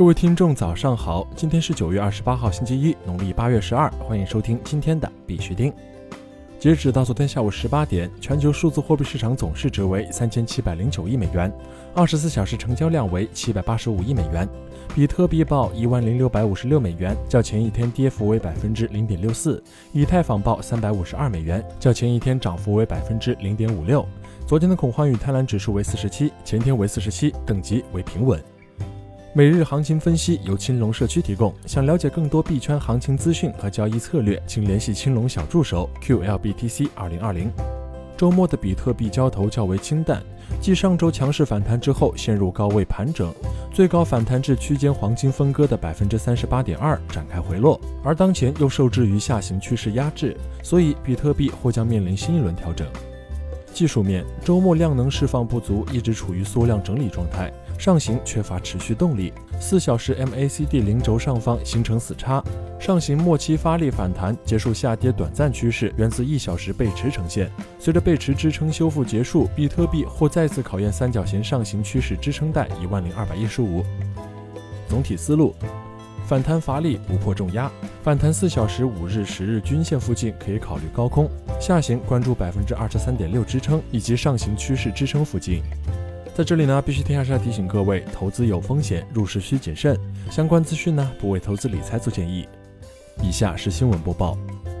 各位听众，早上好！今天是九月二十八号，星期一，农历八月十二。欢迎收听今天的必须听。截止到昨天下午十八点，全球数字货币市场总市值为三千七百零九亿美元，二十四小时成交量为七百八十五亿美元。比特币报一万零六百五十六美元，较前一天跌幅为百分之零点六四；以太坊报三百五十二美元，较前一天涨幅为百分之零点五六。昨天的恐慌与贪婪指数为四十七，前天为四十七，等级为平稳。每日行情分析由青龙社区提供。想了解更多币圈行情资讯和交易策略，请联系青龙小助手 QLBTC 二零二零。周末的比特币交投较为清淡，继上周强势反弹之后陷入高位盘整，最高反弹至区间黄金分割的百分之三十八点二，展开回落。而当前又受制于下行趋势压制，所以比特币或将面临新一轮调整。技术面，周末量能释放不足，一直处于缩量整理状态。上行缺乏持续动力，四小时 MACD 零轴上方形成死叉，上行末期发力反弹，结束下跌短暂趋势，源自一小时背驰呈现。随着背驰支撑修复结束，比特币或再次考验三角形上行趋势支撑带一万零二百一十五。总体思路，反弹乏力不破重压，反弹四小时、五日、十日均线附近可以考虑高空，下行关注百分之二十三点六支撑以及上行趋势支撑附近。在这里呢，必须天下是要提醒各位，投资有风险，入市需谨慎。相关资讯呢，不为投资理财做建议。以下是新闻播报。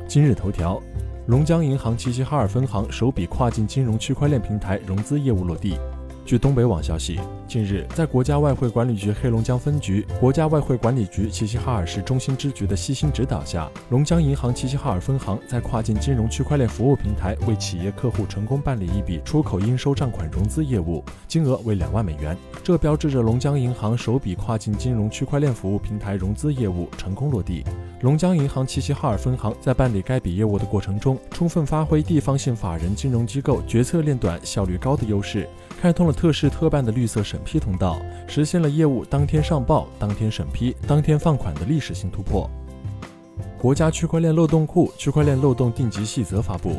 今日头条：龙江银行齐齐哈尔分行首笔跨境金融区块链平台融资业务落地。据东北网消息，近日，在国家外汇管理局黑龙江分局、国家外汇管理局齐齐哈尔市中心支局的悉心指导下，龙江银行齐齐哈尔分行在跨境金融区块链服务平台为企业客户成功办理一笔出口应收账款融资业务，金额为两万美元。这标志着龙江银行首笔跨境金融区块链服务平台融资业务成功落地。龙江银行齐齐哈尔分行在办理该笔业务的过程中，充分发挥地方性法人金融机构决策链短、效率高的优势，开通了特事特办的绿色审批通道，实现了业务当天上报、当天审批、当天放款的历史性突破。国家区块链漏洞库区块链漏洞定级细则发布。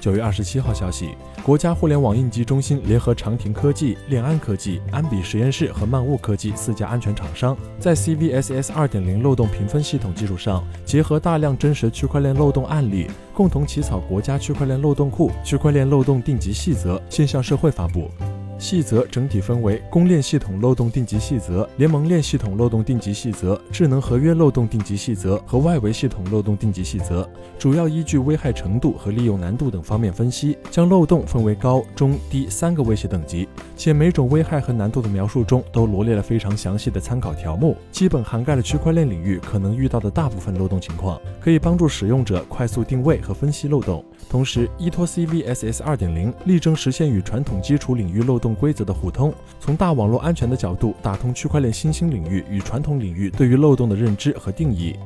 九月二十七号消息，国家互联网应急中心联合长亭科技、链安科技、安比实验室和漫物科技四家安全厂商，在 CVSS 二点零漏洞评分系统基础上，结合大量真实区块链漏洞案例，共同起草国家区块链漏洞库区块链漏洞定级细则，现向社会发布。细则整体分为公链系统漏洞定级细则、联盟链系统漏洞定级细则、智能合约漏洞定级细则和外围系统漏洞定级细则，主要依据危害程度和利用难度等方面分析，将漏洞分为高、中、低三个威胁等级，且每种危害和难度的描述中都罗列了非常详细的参考条目，基本涵盖了区块链领域可能遇到的大部分漏洞情况，可以帮助使用者快速定位和分析漏洞。同时，依托 CVSS 2.0，力争实现与传统基础领域漏洞。规则的互通，从大网络安全的角度打通区块链新兴领域与传统领域对于漏洞的认知和定义。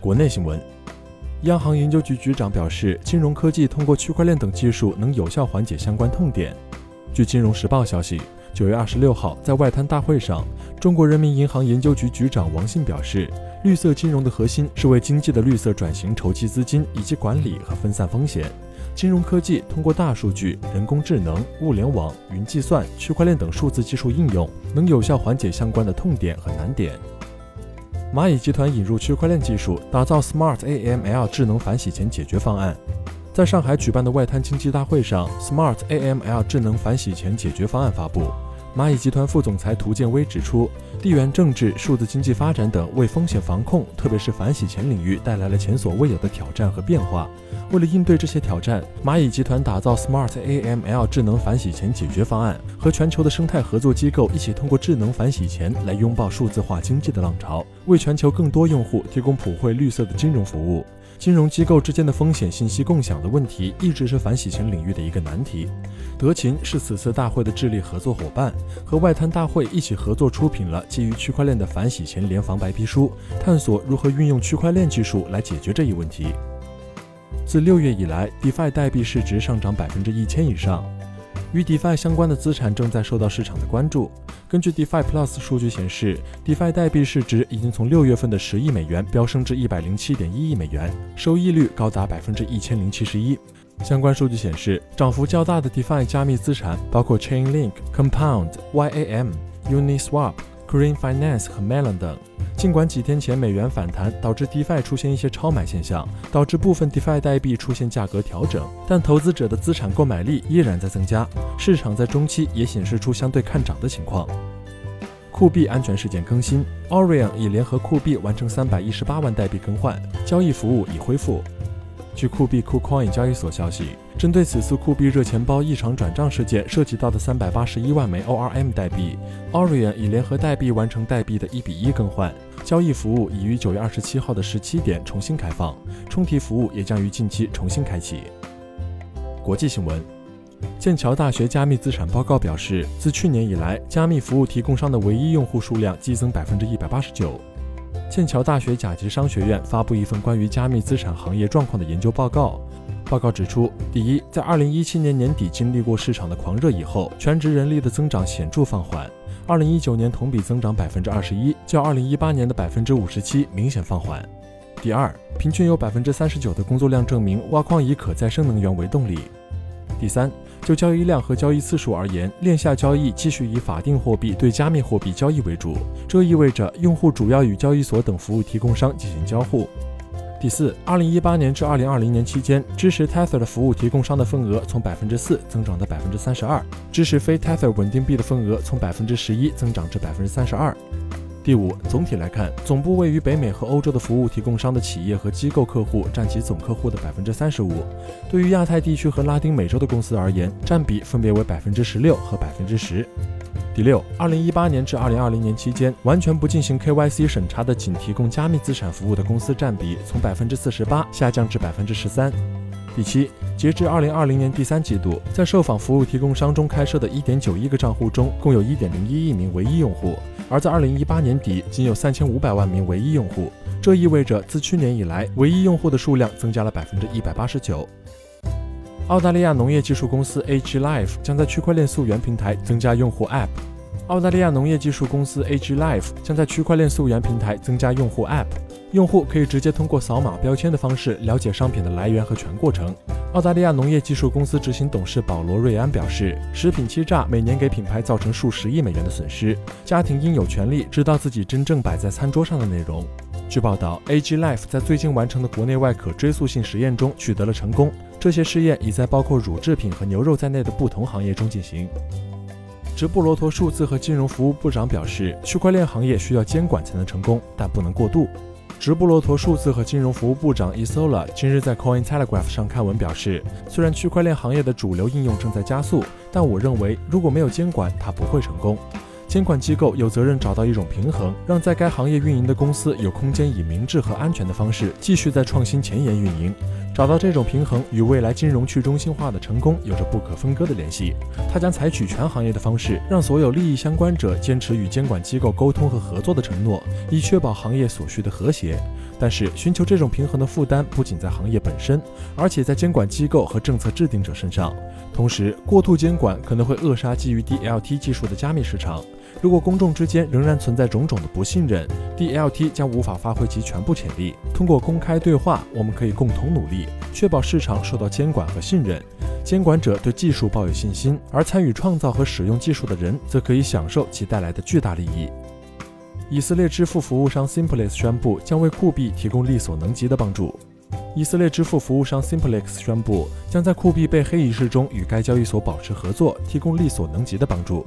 国内新闻，央行研究局局长表示，金融科技通过区块链等技术能有效缓解相关痛点。据金融时报消息，九月二十六号在外滩大会上，中国人民银行研究局局长王信表示，绿色金融的核心是为经济的绿色转型筹集资金以及管理和分散风险。金融科技通过大数据、人工智能、物联网、云计算、区块链等数字技术应用，能有效缓解相关的痛点和难点。蚂蚁集团引入区块链技术，打造 Smart AML 智能反洗钱解决方案。在上海举办的外滩经济大会上，Smart AML 智能反洗钱解决方案发布。蚂蚁集团副总裁涂建威指出，地缘政治、数字经济发展等为风险防控，特别是反洗钱领域带来了前所未有的挑战和变化。为了应对这些挑战，蚂蚁集团打造 Smart AML 智能反洗钱解决方案，和全球的生态合作机构一起，通过智能反洗钱来拥抱数字化经济的浪潮，为全球更多用户提供普惠绿色的金融服务。金融机构之间的风险信息共享的问题，一直是反洗钱领域的一个难题。德勤是此次大会的智力合作伙伴，和外滩大会一起合作出品了基于区块链的反洗钱联防白皮书，探索如何运用区块链技术来解决这一问题。自六月以来，DeFi 代币市值上涨百分之一千以上，与 DeFi 相关的资产正在受到市场的关注。根据 DeFi Plus 数据显示，DeFi 代币市值已经从六月份的十亿美元飙升至一百零七点一亿美元，收益率高达百分之一千零七十一。相关数据显示，涨幅较大的 DeFi 加密资产包括 Chainlink、Compound、YAM、Uniswap、Green Finance 和 Melon 等。尽管几天前美元反弹导致 DeFi 出现一些超买现象，导致部分 DeFi 代币出现价格调整，但投资者的资产购买力依然在增加，市场在中期也显示出相对看涨的情况。酷币安全事件更新，Orion 已联合酷币完成三百一十八万代币更换，交易服务已恢复。据酷币 KuCoin 交易所消息，针对此次酷币热钱包异常转账事件涉及到的三百八十一万枚 ORM 代币，Orion 已联合代币完成代币的一比一更换，交易服务已于九月二十七号的十七点重新开放，充提服务也将于近期重新开启。国际新闻。剑桥大学加密资产报告表示，自去年以来，加密服务提供商的唯一用户数量激增百分之一百八十九。剑桥大学甲级商学院发布一份关于加密资产行业状况的研究报告。报告指出，第一，在二零一七年年底经历过市场的狂热以后，全职人力的增长显著放缓。二零一九年同比增长百分之二十一，较二零一八年的百分之五十七明显放缓。第二，平均有百分之三十九的工作量证明挖矿以可再生能源为动力。第三。就交易量和交易次数而言，链下交易继续以法定货币对加密货币交易为主，这意味着用户主要与交易所等服务提供商进行交互。第四，二零一八年至二零二零年期间，支持 Tether 的服务提供商的份额从百分之四增长到百分之三十二，支持非 Tether 稳定币的份额从百分之十一增长至百分之三十二。第五，总体来看，总部位于北美和欧洲的服务提供商的企业和机构客户占其总客户的百分之三十五。对于亚太地区和拉丁美洲的公司而言，占比分别为百分之十六和百分之十。第六，二零一八年至二零二零年期间，完全不进行 KYC 审查的仅提供加密资产服务的公司占比从百分之四十八下降至百分之十三。第七，截至二零二零年第三季度，在受访服务提供商中开设的一点九亿个账户中，共有一点零一亿名唯一用户。而在二零一八年底，仅有三千五百万名唯一用户，这意味着自去年以来，唯一用户的数量增加了百分之一百八十九。澳大利亚农业技术公司 AG Life 将在区块链溯源平台增加用户 App。澳大利亚农业技术公司 AG Life 将在区块链溯源平台增加用户 App，用户可以直接通过扫码标签的方式了解商品的来源和全过程。澳大利亚农业技术公司执行董事保罗·瑞安表示，食品欺诈每年给品牌造成数十亿美元的损失。家庭应有权利知道自己真正摆在餐桌上的内容。据报道，AG Life 在最近完成的国内外可追溯性实验中取得了成功。这些试验已在包括乳制品和牛肉在内的不同行业中进行。直布罗陀数字和金融服务部长表示，区块链行业需要监管才能成功，但不能过度。直布罗陀数字和金融服务部长 Isola 今日在 Coin Telegraph 上刊文表示，虽然区块链行业的主流应用正在加速，但我认为如果没有监管，它不会成功。监管机构有责任找到一种平衡，让在该行业运营的公司有空间以明智和安全的方式继续在创新前沿运营。找到这种平衡与未来金融去中心化的成功有着不可分割的联系。他将采取全行业的方式，让所有利益相关者坚持与监管机构沟通和合作的承诺，以确保行业所需的和谐。但是，寻求这种平衡的负担不仅在行业本身，而且在监管机构和政策制定者身上。同时，过度监管可能会扼杀基于 DLT 技术的加密市场。如果公众之间仍然存在种种的不信任，DLT 将无法发挥其全部潜力。通过公开对话，我们可以共同努力，确保市场受到监管和信任。监管者对技术抱有信心，而参与创造和使用技术的人则可以享受其带来的巨大利益。以色列支付服务商 Simplex 宣布将为酷币提供力所能及的帮助。以色列支付服务商 Simplex 宣布将在酷币被黑一事中与该交易所保持合作，提供力所能及的帮助。